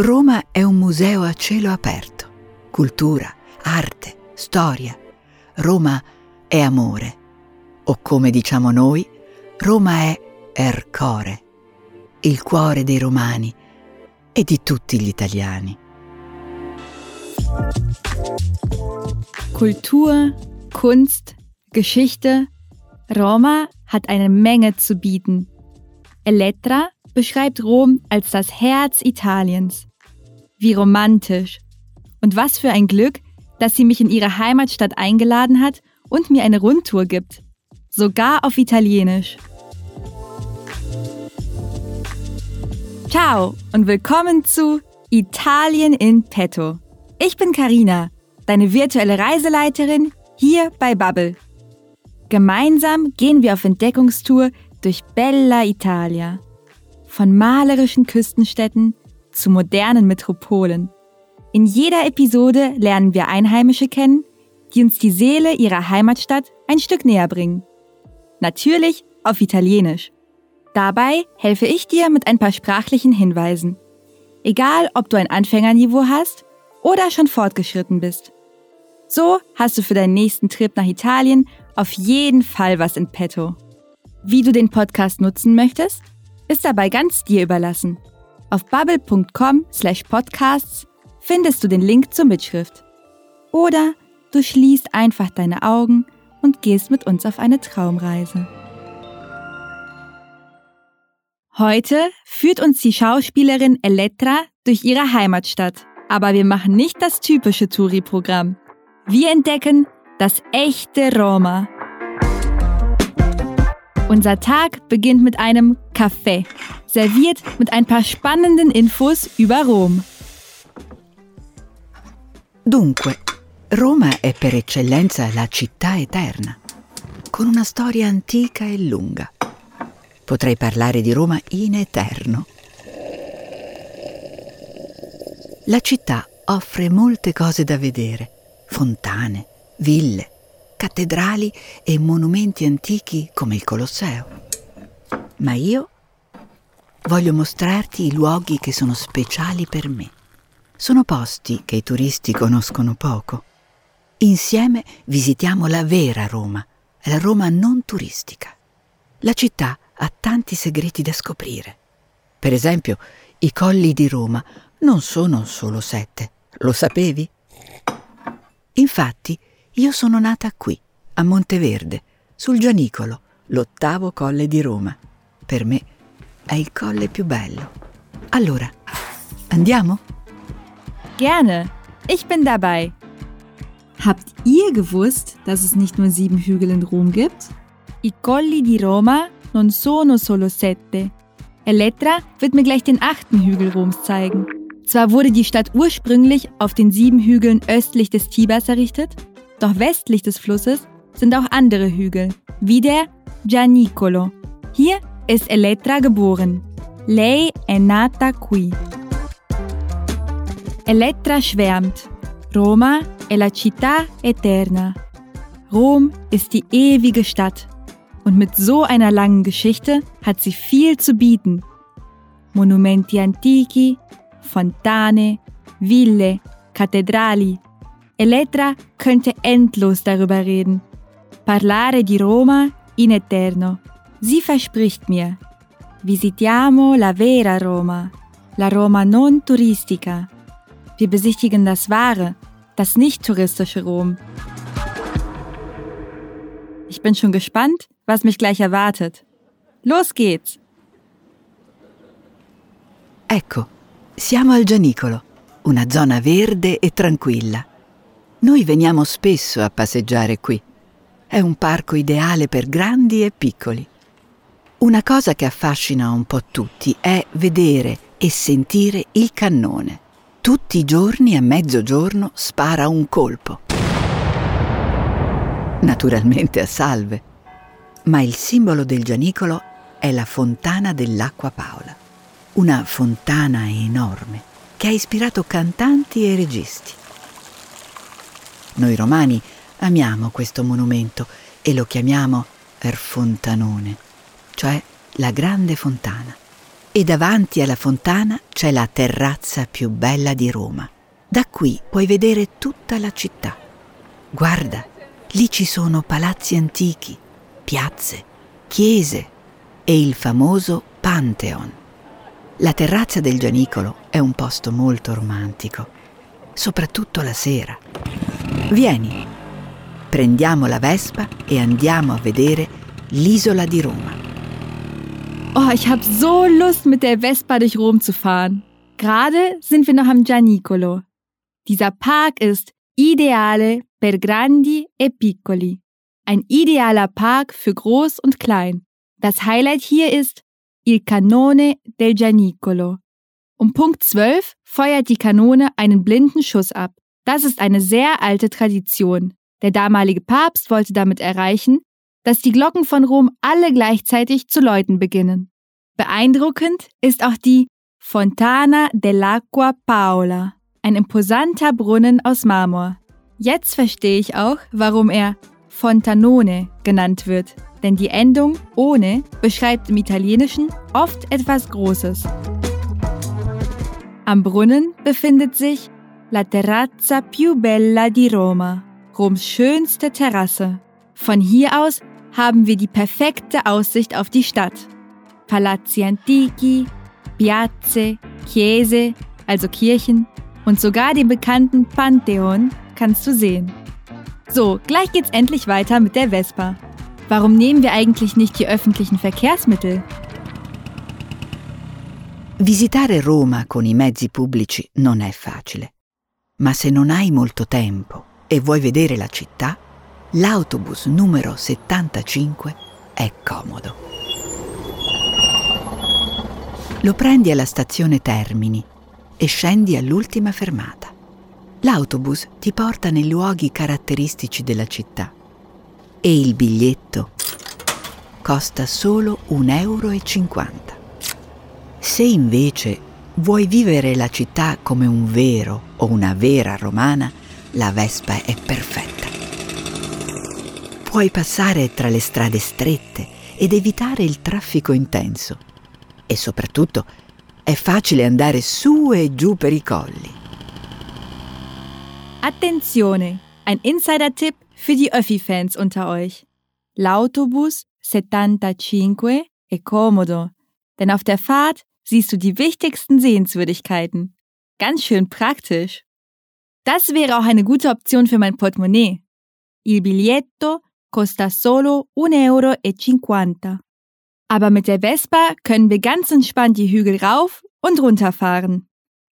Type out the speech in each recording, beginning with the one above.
Roma è un museo a cielo aperto. Cultura, arte, storia. Roma è amore. O come diciamo noi, Roma è Ercore, il cuore dei romani e di tutti gli italiani. Kultur, Kunst, Geschichte. Roma hat eine Menge zu bieten. Elettra beschreibt Rom als das Herz Italiens. Wie romantisch. Und was für ein Glück, dass sie mich in ihre Heimatstadt eingeladen hat und mir eine Rundtour gibt. Sogar auf Italienisch. Ciao und willkommen zu Italien in Petto. Ich bin Karina, deine virtuelle Reiseleiterin hier bei Bubble. Gemeinsam gehen wir auf Entdeckungstour durch Bella Italia. Von malerischen Küstenstädten zu modernen Metropolen. In jeder Episode lernen wir Einheimische kennen, die uns die Seele ihrer Heimatstadt ein Stück näher bringen. Natürlich auf Italienisch. Dabei helfe ich dir mit ein paar sprachlichen Hinweisen. Egal, ob du ein Anfängerniveau hast oder schon fortgeschritten bist. So hast du für deinen nächsten Trip nach Italien auf jeden Fall was in petto. Wie du den Podcast nutzen möchtest, ist dabei ganz dir überlassen. Auf bubble.com slash podcasts findest du den Link zur Mitschrift. Oder du schließt einfach deine Augen und gehst mit uns auf eine Traumreise. Heute führt uns die Schauspielerin Elettra durch ihre Heimatstadt. Aber wir machen nicht das typische Touri-Programm. Wir entdecken das echte Roma. Unser Tag beginnt mit einem Kaffee, serviert mit ein paar spannenden Infos über Rom. Dunque, Roma è per eccellenza la città eterna, con una storia antica e lunga. Potrei parlare di Roma in eterno. La città offre molte cose da vedere, fontane, ville, cattedrali e monumenti antichi come il Colosseo. Ma io voglio mostrarti i luoghi che sono speciali per me. Sono posti che i turisti conoscono poco. Insieme visitiamo la vera Roma, la Roma non turistica. La città ha tanti segreti da scoprire. Per esempio, i colli di Roma non sono solo sette. Lo sapevi? Infatti, io sono nata qui, a Monteverde, sul Gianicolo, l'ottavo colle di Roma. Per me è il colle più bello. Allora, andiamo? Gerne, ich bin dabei. Habt ihr gewusst, dass es nicht nur sieben Hügel in Rom gibt? I colli di Roma non sono solo sette. Elettra wird mir gleich den achten Hügel Roms zeigen. Zwar wurde die Stadt ursprünglich auf den sieben Hügeln östlich des Tibers errichtet, doch westlich des Flusses sind auch andere Hügel, wie der Gianicolo. Hier ist Elettra geboren. Lei è nata qui. Elettra schwärmt. Roma è la città eterna. Rom ist die ewige Stadt. Und mit so einer langen Geschichte hat sie viel zu bieten. Monumenti antichi, Fontane, Ville, Kathedrali. Elettra könnte endlos darüber reden. Parlare di Roma in eterno. Sie verspricht mir. Visitiamo la vera Roma, la Roma non turistica. Wir besichtigen das wahre, das nicht touristische Rom. Ich bin schon gespannt, was mich gleich erwartet. Los geht's! Ecco, siamo al Gianicolo, una zona verde e tranquilla. Noi veniamo spesso a passeggiare qui. È un parco ideale per grandi e piccoli. Una cosa che affascina un po' tutti è vedere e sentire il cannone. Tutti i giorni a mezzogiorno spara un colpo. Naturalmente a salve. Ma il simbolo del Gianicolo è la fontana dell'Acqua Paola. Una fontana enorme che ha ispirato cantanti e registi. Noi romani amiamo questo monumento e lo chiamiamo Er Fontanone, cioè la grande fontana. E davanti alla fontana c'è la terrazza più bella di Roma. Da qui puoi vedere tutta la città. Guarda, lì ci sono palazzi antichi, piazze, chiese e il famoso Pantheon. La terrazza del Gianicolo è un posto molto romantico, soprattutto la sera. Vieni, prendiamo la Vespa e andiamo a vedere l'isola di Roma. Oh, ich habe so Lust, mit der Vespa durch Rom zu fahren. Gerade sind wir noch am Gianicolo. Dieser Park ist Ideale per grandi e piccoli. Ein idealer Park für groß und klein. Das Highlight hier ist Il Cannone del Gianicolo. Um Punkt 12 feuert die Kanone einen blinden Schuss ab. Das ist eine sehr alte Tradition. Der damalige Papst wollte damit erreichen, dass die Glocken von Rom alle gleichzeitig zu läuten beginnen. Beeindruckend ist auch die Fontana dell'Acqua Paola, ein imposanter Brunnen aus Marmor. Jetzt verstehe ich auch, warum er Fontanone genannt wird denn die Endung ohne beschreibt im Italienischen oft etwas Großes. Am Brunnen befindet sich La Terrazza più bella di Roma, Roms schönste Terrasse. Von hier aus haben wir die perfekte Aussicht auf die Stadt. Palazzi antichi, Piazze, Chiese, also Kirchen und sogar den bekannten Pantheon kannst du sehen. So, gleich geht's endlich weiter mit der Vespa. Warum nehmen wir eigentlich nicht die öffentlichen Verkehrsmittel? Visitare Roma con i mezzi pubblici non è facile, ma se non hai molto tempo e vuoi vedere la città, l'autobus numero 75 è comodo. Lo prendi alla stazione Termini e scendi all'ultima fermata. L'autobus ti porta nei luoghi caratteristici della città e il biglietto costa solo 1,50 euro. Se invece vuoi vivere la città come un vero o una vera romana, la Vespa è perfetta. Puoi passare tra le strade strette ed evitare il traffico intenso e soprattutto è facile andare su e giù per i colli. Attenzione! Ein Insider-Tipp für die Öffi-Fans unter euch. L'autobus 75 è comodo, denn auf der Fahrt siehst du die wichtigsten Sehenswürdigkeiten. Ganz schön praktisch. Das wäre auch eine gute Option für mein Portemonnaie. Il biglietto costa solo 1,50 euro. Aber mit der Vespa können wir ganz entspannt die Hügel rauf und runter fahren.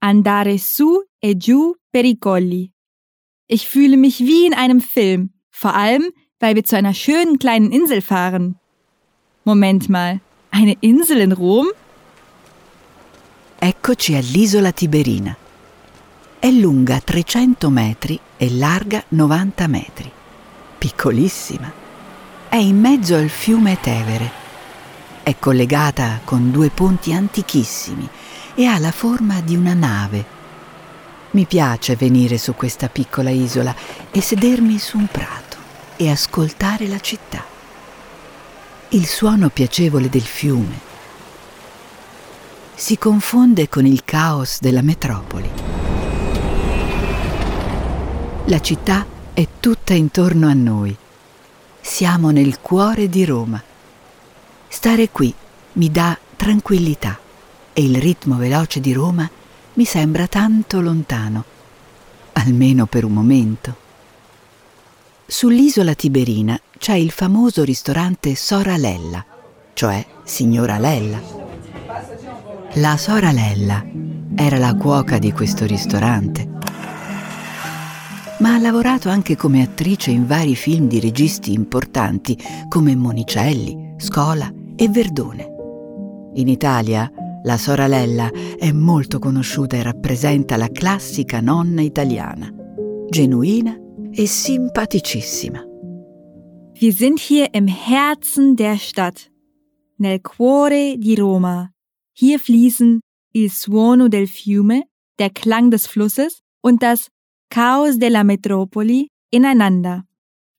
Andare su e giù per i colli. Ich fühle mich wie in einem Film, vor allem, weil wir zu einer schönen kleinen Insel fahren. Moment mal, eine Insel in Rom? Eccoci all'isola Tiberina. È lunga 300 metri e larga 90 metri. Piccolissima. È in mezzo al fiume Tevere. È collegata con due ponti antichissimi e ha la forma di una nave mi piace venire su questa piccola isola e sedermi su un prato e ascoltare la città. Il suono piacevole del fiume si confonde con il caos della metropoli. La città è tutta intorno a noi. Siamo nel cuore di Roma. Stare qui mi dà tranquillità e il ritmo veloce di Roma mi sembra tanto lontano, almeno per un momento. Sull'isola Tiberina c'è il famoso ristorante Sora Lella, cioè Signora Lella. La Sora Lella era la cuoca di questo ristorante, ma ha lavorato anche come attrice in vari film di registi importanti come Monicelli, Scola e Verdone. In Italia la sorella è molto conosciuta e rappresenta la classica nonna italiana, genuina e simpaticissima. Wir sind hier im Herzen der Stadt, nel cuore di Roma. Hier fließen il suono del fiume, der Klang des Flusses, und das Chaos della Metropoli ineinander.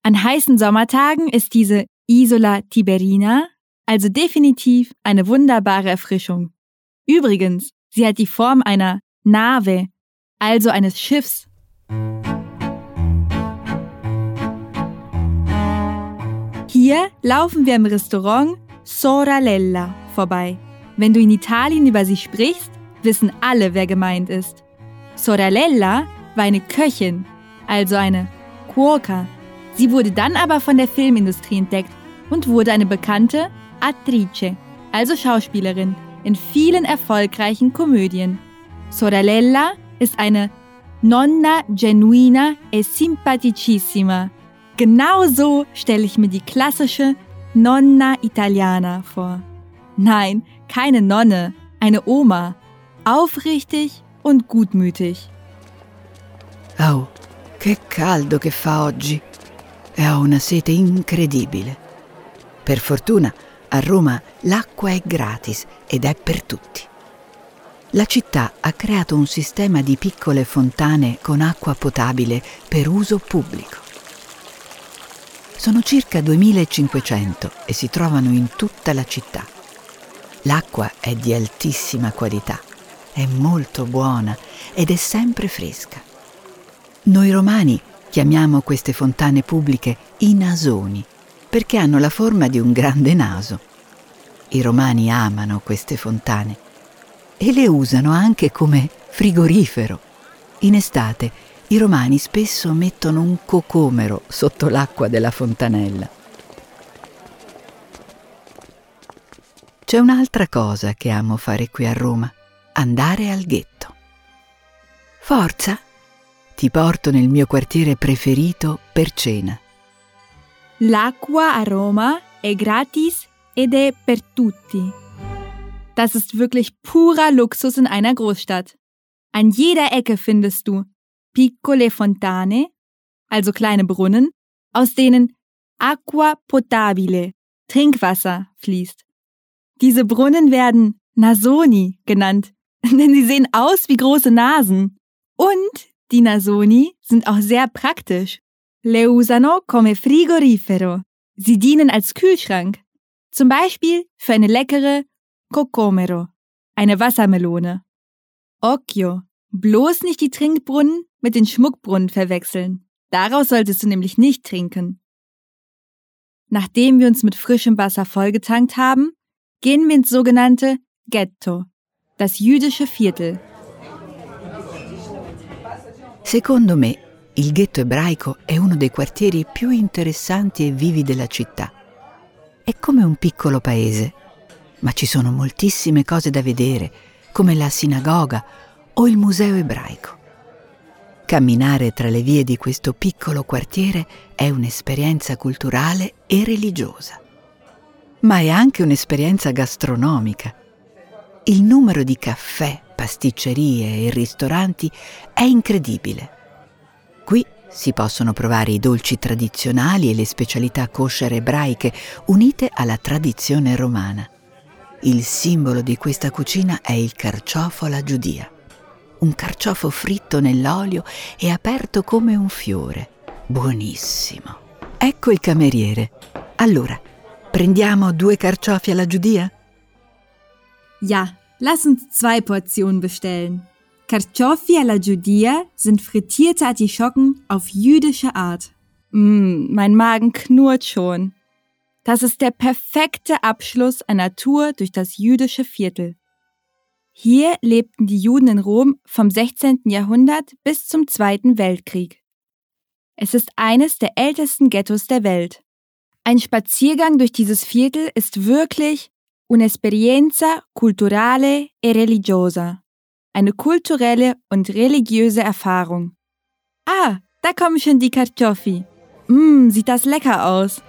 An heißen Sommertagen ist diese Isola Tiberina also definitiv eine wunderbare Erfrischung. Übrigens, sie hat die Form einer Nave, also eines Schiffs. Hier laufen wir im Restaurant Soralella vorbei. Wenn du in Italien über sie sprichst, wissen alle, wer gemeint ist. Soralella war eine Köchin, also eine Cuoca. Sie wurde dann aber von der Filmindustrie entdeckt und wurde eine bekannte Attrice, also Schauspielerin, in vielen erfolgreichen Komödien. Soralella ist eine Nonna genuina e simpaticissima. Genau so stelle ich mir die klassische Nonna Italiana vor. Nein, keine Nonne, eine Oma. Aufrichtig und gutmütig. Oh, che caldo che fa oggi. E ho una sete incredibile. Per fortuna a Roma l'acqua è gratis ed è per tutti. La città ha creato un sistema di piccole fontane con acqua potabile per uso pubblico. Sono circa 2500 e si trovano in tutta la città. L'acqua è di altissima qualità, è molto buona ed è sempre fresca. Noi romani chiamiamo queste fontane pubbliche i nasoni perché hanno la forma di un grande naso. I romani amano queste fontane e le usano anche come frigorifero. In estate i romani spesso mettono un cocomero sotto l'acqua della fontanella. C'è un'altra cosa che amo fare qui a Roma, andare al ghetto. Forza, ti porto nel mio quartiere preferito per cena. L'acqua a Roma è gratis ed è per tutti. Das ist wirklich purer Luxus in einer Großstadt. An jeder Ecke findest du piccole fontane, also kleine Brunnen, aus denen Aqua potabile, Trinkwasser, fließt. Diese Brunnen werden Nasoni genannt, denn sie sehen aus wie große Nasen. Und die Nasoni sind auch sehr praktisch. Le usano come frigorifero. Sie dienen als Kühlschrank. Zum Beispiel für eine leckere Cocomero, eine Wassermelone. Occhio, bloß nicht die Trinkbrunnen mit den Schmuckbrunnen verwechseln. Daraus solltest du nämlich nicht trinken. Nachdem wir uns mit frischem Wasser vollgetankt haben, gehen wir ins sogenannte Ghetto, das jüdische Viertel. Secondo me, il ghetto ebraico è uno dei quartieri più interessanti e vivi della città. È come un piccolo paese, ma ci sono moltissime cose da vedere, come la sinagoga o il museo ebraico. Camminare tra le vie di questo piccolo quartiere è un'esperienza culturale e religiosa, ma è anche un'esperienza gastronomica. Il numero di caffè, pasticcerie e ristoranti è incredibile. Qui si possono provare i dolci tradizionali e le specialità kosher ebraiche unite alla tradizione romana. Il simbolo di questa cucina è il carciofo alla giudia un carciofo fritto nell'olio e aperto come un fiore. Buonissimo. Ecco il cameriere. Allora, prendiamo due carciofi alla giudia? Ja, lass uns zwei Portionen bestellen. Kartoffi alla Judea sind frittierte Artischocken auf jüdische Art. Mmm, mein Magen knurrt schon. Das ist der perfekte Abschluss einer Tour durch das jüdische Viertel. Hier lebten die Juden in Rom vom 16. Jahrhundert bis zum Zweiten Weltkrieg. Es ist eines der ältesten Ghettos der Welt. Ein Spaziergang durch dieses Viertel ist wirklich un'esperienza culturale e religiosa. Eine kulturelle und religiöse Erfahrung. Ah, da kommen schon die Kartoffi. Mmm, sieht das lecker aus.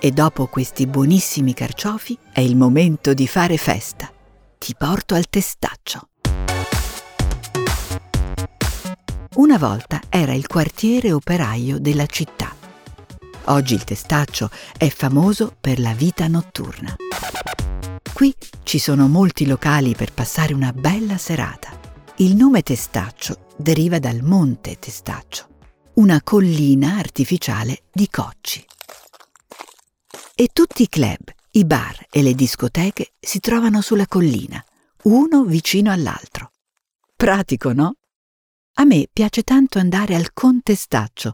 E dopo questi buonissimi carciofi è il momento di fare festa. Ti porto al testaccio. Una volta era il quartiere operaio della città. Oggi il testaccio è famoso per la vita notturna. Qui ci sono molti locali per passare una bella serata. Il nome Testaccio deriva dal Monte Testaccio, una collina artificiale di cocci. E tutti i club I bar e le discoteche si trovano sulla collina, uno vicino all'altro. Pratico, no? A me piace tanto andare al Contestaccio,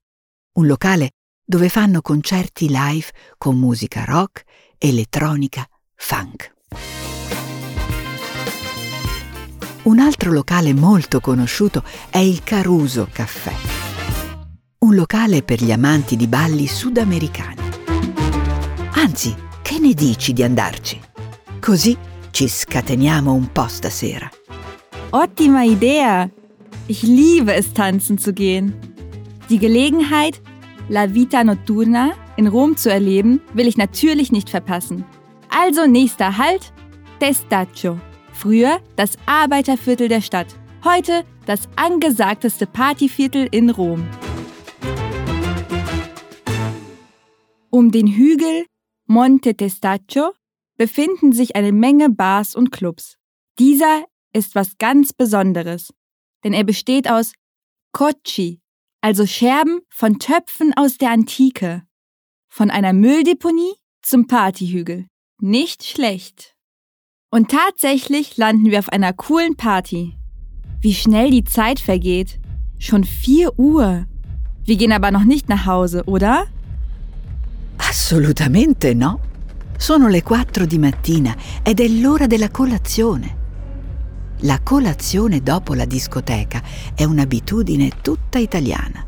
un locale dove fanno concerti live con musica rock, elettronica, funk. Un altro locale molto conosciuto è il Caruso Caffè, un locale per gli amanti di balli sudamericani. Anzi, che ne dici di andarci? Così ci scateniamo un po' stasera. Ottima Idee! Ich liebe es, tanzen zu gehen. Die Gelegenheit, La Vita Notturna in Rom zu erleben, will ich natürlich nicht verpassen. Also nächster Halt, Testaccio. Früher das Arbeiterviertel der Stadt. Heute das angesagteste Partyviertel in Rom. Um den Hügel Monte Testaccio befinden sich eine Menge Bars und Clubs. Dieser ist was ganz Besonderes, denn er besteht aus Cocci, also Scherben von Töpfen aus der Antike. Von einer Mülldeponie zum Partyhügel. Nicht schlecht. Und tatsächlich landen wir auf einer coolen Party. Wie schnell die Zeit vergeht. Schon 4 Uhr. Wir gehen aber noch nicht nach Hause, oder? Assolutamente no. Sono le 4 di mattina ed è l'ora della colazione. La colazione dopo la discoteca è un'abitudine tutta italiana.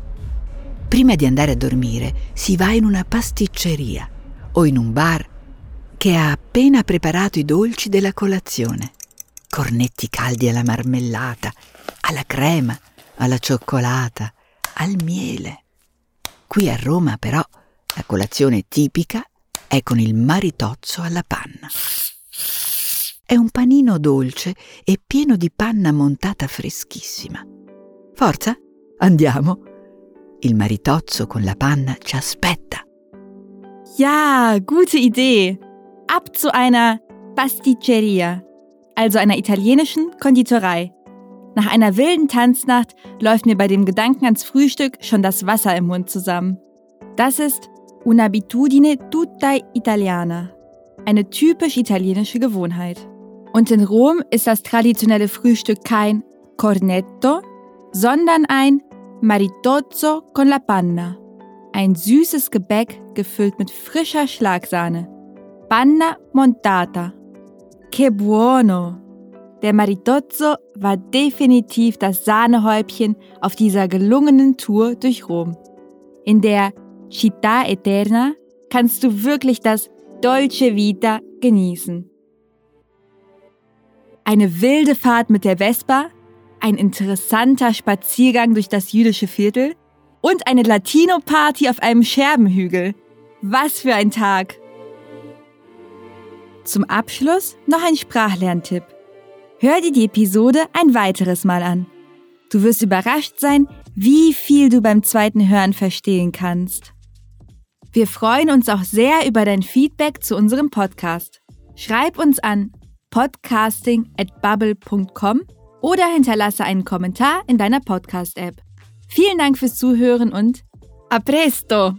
Prima di andare a dormire si va in una pasticceria o in un bar che ha appena preparato i dolci della colazione. Cornetti caldi alla marmellata, alla crema, alla cioccolata, al miele. Qui a Roma però la colazione tipica è con il maritozzo alla panna. È un panino dolce e pieno di panna montata freschissima. Forza, andiamo. Il maritozzo con la panna ci aspetta. Ja, gute Idee. ab zu einer Pasticceria, also einer italienischen Konditorei. Nach einer wilden Tanznacht läuft mir bei dem Gedanken ans Frühstück schon das Wasser im Mund zusammen. Das ist un'abitudine tutta italiana, eine typisch italienische Gewohnheit. Und in Rom ist das traditionelle Frühstück kein Cornetto, sondern ein Maritozzo con la panna, ein süßes Gebäck gefüllt mit frischer Schlagsahne. Panna montata. Che buono! Der Maritozzo war definitiv das Sahnehäubchen auf dieser gelungenen Tour durch Rom. In der Città Eterna kannst du wirklich das Dolce Vita genießen. Eine wilde Fahrt mit der Vespa, ein interessanter Spaziergang durch das jüdische Viertel und eine Latino-Party auf einem Scherbenhügel. Was für ein Tag! Zum Abschluss noch ein Sprachlerntipp. Hör dir die Episode ein weiteres Mal an. Du wirst überrascht sein, wie viel du beim zweiten Hören verstehen kannst. Wir freuen uns auch sehr über dein Feedback zu unserem Podcast. Schreib uns an podcasting@bubble.com oder hinterlasse einen Kommentar in deiner Podcast-App. Vielen Dank fürs Zuhören und a presto!